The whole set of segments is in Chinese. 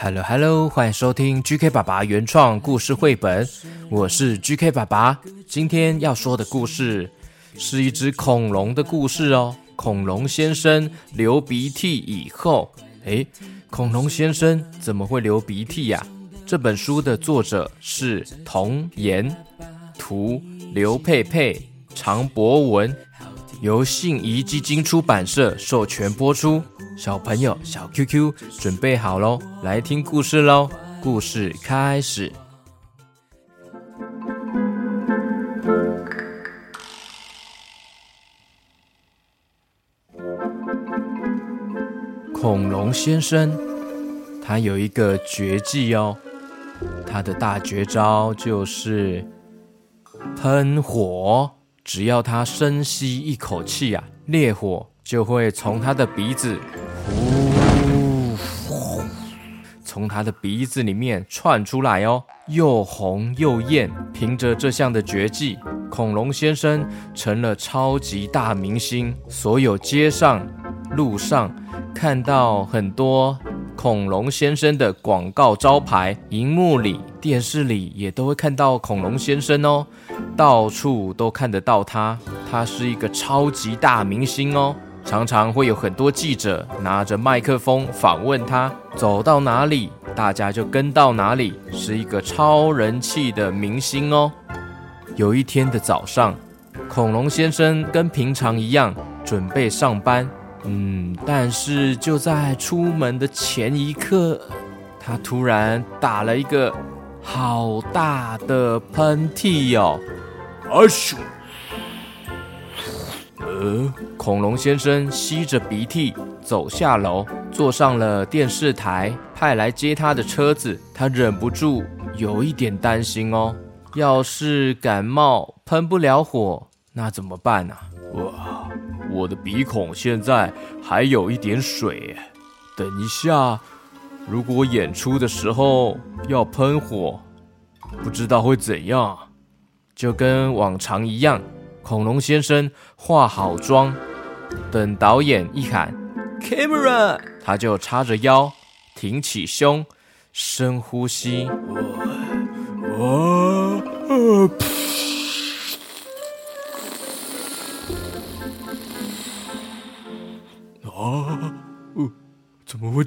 Hello Hello，欢迎收听 GK 爸爸原创故事绘本，我是 GK 爸爸。今天要说的故事是一只恐龙的故事哦。恐龙先生流鼻涕以后，诶，恐龙先生怎么会流鼻涕呀？这本书的作者是童言，图刘佩佩、常博文，由信宜基金出版社授权播出。小朋友，小 QQ 准备好喽，来听故事喽！故事开始。恐龙先生，他有一个绝技哦，他的大绝招就是喷火。只要他深吸一口气啊，烈火就会从他的鼻子。呼，从他的鼻子里面窜出来哦，又红又艳。凭着这项的绝技，恐龙先生成了超级大明星。所有街上、路上看到很多恐龙先生的广告招牌，荧幕里、电视里也都会看到恐龙先生哦，到处都看得到他。他是一个超级大明星哦。常常会有很多记者拿着麦克风访问他，走到哪里，大家就跟到哪里，是一个超人气的明星哦。有一天的早上，恐龙先生跟平常一样准备上班，嗯，但是就在出门的前一刻，他突然打了一个好大的喷嚏哟！啊咻！呃，恐龙先生吸着鼻涕走下楼，坐上了电视台派来接他的车子。他忍不住有一点担心哦，要是感冒喷不了火，那怎么办呢？哇，我的鼻孔现在还有一点水，等一下，如果演出的时候要喷火，不知道会怎样。就跟往常一样。恐龙先生化好妆，等导演一喊 “camera”，他就叉着腰，挺起胸，深呼吸，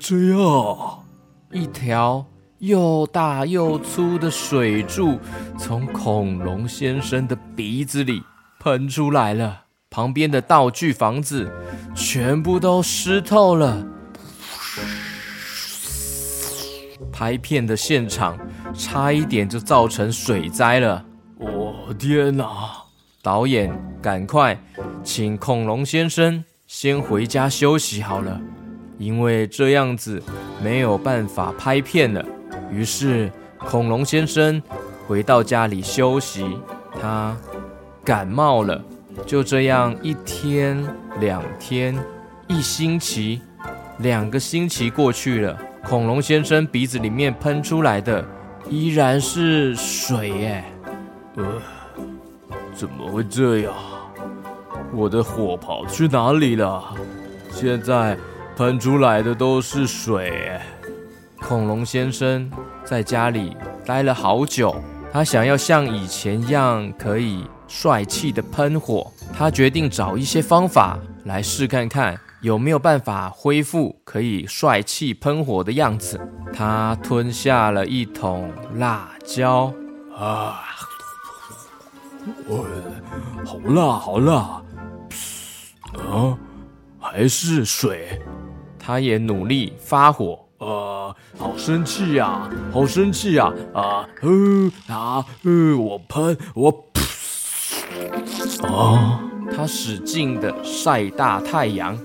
这样？一条又大又粗的水柱从恐龙先生的鼻子里。喷出来了，旁边的道具房子全部都湿透了。拍片的现场差一点就造成水灾了。我天哪！导演，赶快请恐龙先生先回家休息好了，因为这样子没有办法拍片了。于是恐龙先生回到家里休息，他。感冒了，就这样一天、两天、一星期、两个星期过去了，恐龙先生鼻子里面喷出来的依然是水耶。呃，怎么会这样？我的火跑去哪里了？现在喷出来的都是水。恐龙先生在家里待了好久，他想要像以前一样可以。帅气的喷火，他决定找一些方法来试看看有没有办法恢复可以帅气喷火的样子。他吞下了一桶辣椒，啊，好辣，好辣！啊，还是水。他也努力发火，呃，好生气呀，好生气呀！啊，呃，啊，呃，我喷，我。啊！他使劲的晒大太阳，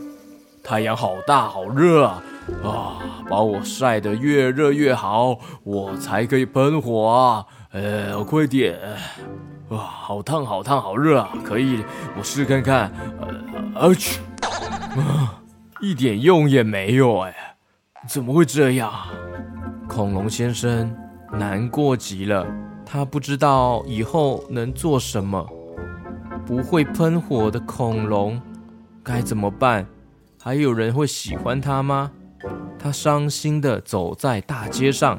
太阳好大好热啊！啊，把我晒得越热越好，我才可以喷火啊！呃，快点！哇，好烫好烫好热啊！可以，我试看看。呃，去！啊，一点用也没有哎！怎么会这样？恐龙先生难过极了，他不知道以后能做什么。不会喷火的恐龙该怎么办？还有人会喜欢他吗？他伤心的走在大街上，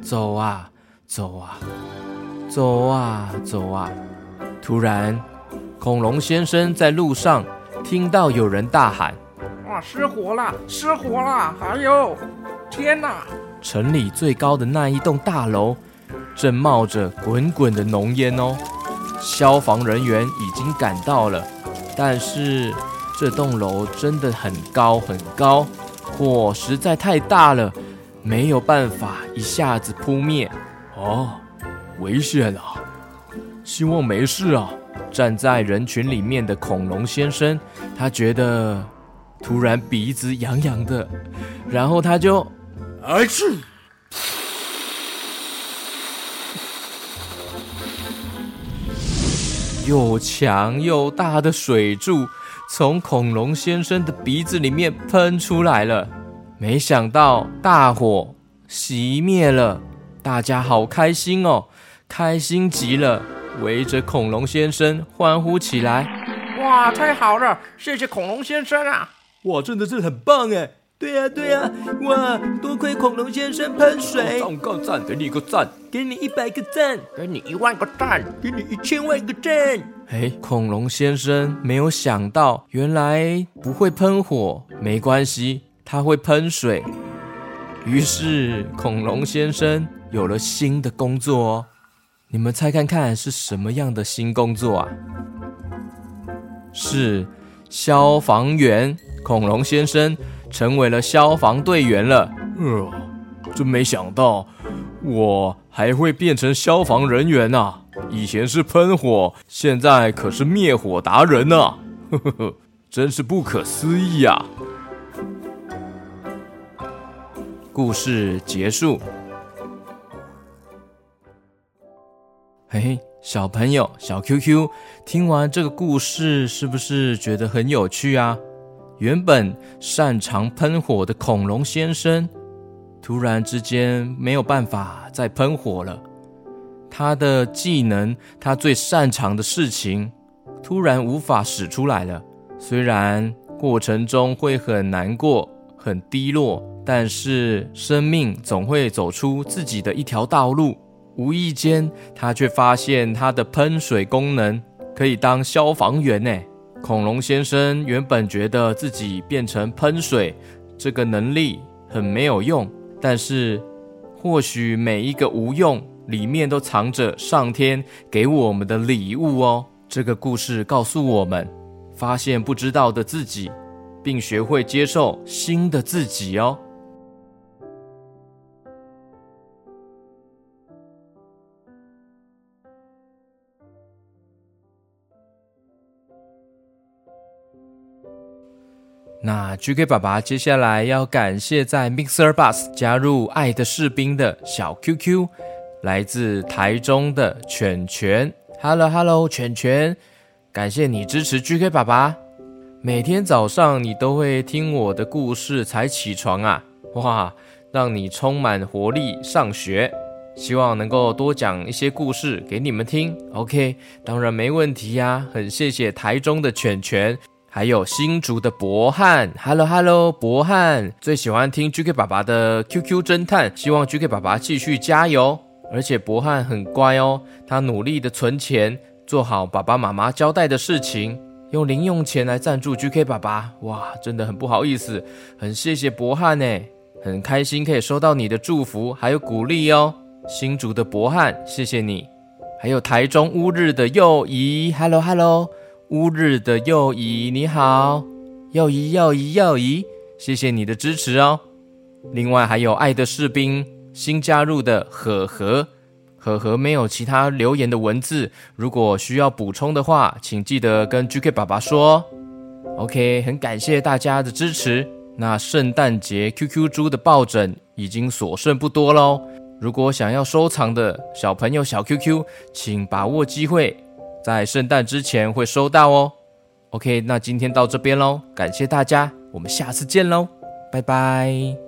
走啊走啊，走啊走啊。突然，恐龙先生在路上听到有人大喊：“哇，失火了，失火了！还有，天哪！城里最高的那一栋大楼正冒着滚滚的浓烟哦！消防人员已经赶到了，但是这栋楼真的很高很高。”火实在太大了，没有办法一下子扑灭。哦，危险啊！希望没事啊。站在人群里面的恐龙先生，他觉得突然鼻子痒痒的，然后他就，哎去！又强又大的水柱。从恐龙先生的鼻子里面喷出来了，没想到大火熄灭了，大家好开心哦，开心极了，围着恐龙先生欢呼起来。哇，太好了，谢谢恐龙先生啊！哇，真的是很棒哎！对呀对呀，哇，多亏恐龙先生喷水，赞个赞，给你一个赞，给你一百个赞，给你一万个赞，给你一千万个赞。哎，恐龙先生没有想到，原来不会喷火，没关系，他会喷水。于是，恐龙先生有了新的工作哦。你们猜看看是什么样的新工作啊？是消防员。恐龙先生成为了消防队员了。呃，真没想到，我还会变成消防人员呐！以前是喷火，现在可是灭火达人呢！呵呵呵，真是不可思议啊！故事结束。嘿嘿，小朋友，小 QQ，听完这个故事，是不是觉得很有趣啊？原本擅长喷火的恐龙先生，突然之间没有办法再喷火了。他的技能，他最擅长的事情，突然无法使出来了。虽然过程中会很难过、很低落，但是生命总会走出自己的一条道路。无意间，他却发现他的喷水功能可以当消防员呢。恐龙先生原本觉得自己变成喷水这个能力很没有用，但是或许每一个无用。里面都藏着上天给我们的礼物哦。这个故事告诉我们，发现不知道的自己，并学会接受新的自己哦。GK 爸爸接下来要感谢在 Mixer Bus 加入爱的士兵的小 QQ。来自台中的犬犬，Hello Hello，犬犬，感谢你支持 GK 爸爸。每天早上你都会听我的故事才起床啊，哇，让你充满活力上学。希望能够多讲一些故事给你们听。OK，当然没问题呀。很谢谢台中的犬犬，还有新竹的博汉，Hello Hello，博汉最喜欢听 GK 爸爸的 QQ 侦探，希望 GK 爸爸继续加油。而且博汉很乖哦，他努力的存钱，做好爸爸妈妈交代的事情，用零用钱来赞助 GK 爸爸。哇，真的很不好意思，很谢谢博汉呢，很开心可以收到你的祝福还有鼓励哦。新竹的博汉，谢谢你。还有台中乌日的幼仪，Hello Hello，乌日的右姨你好，右姨右姨右姨，谢谢你的支持哦。另外还有爱的士兵。新加入的呵呵，呵呵没有其他留言的文字，如果需要补充的话，请记得跟 GK 爸爸说。OK，很感谢大家的支持。那圣诞节 QQ 猪的抱枕已经所剩不多喽，如果想要收藏的小朋友小 QQ，请把握机会，在圣诞之前会收到哦。OK，那今天到这边喽，感谢大家，我们下次见喽，拜拜。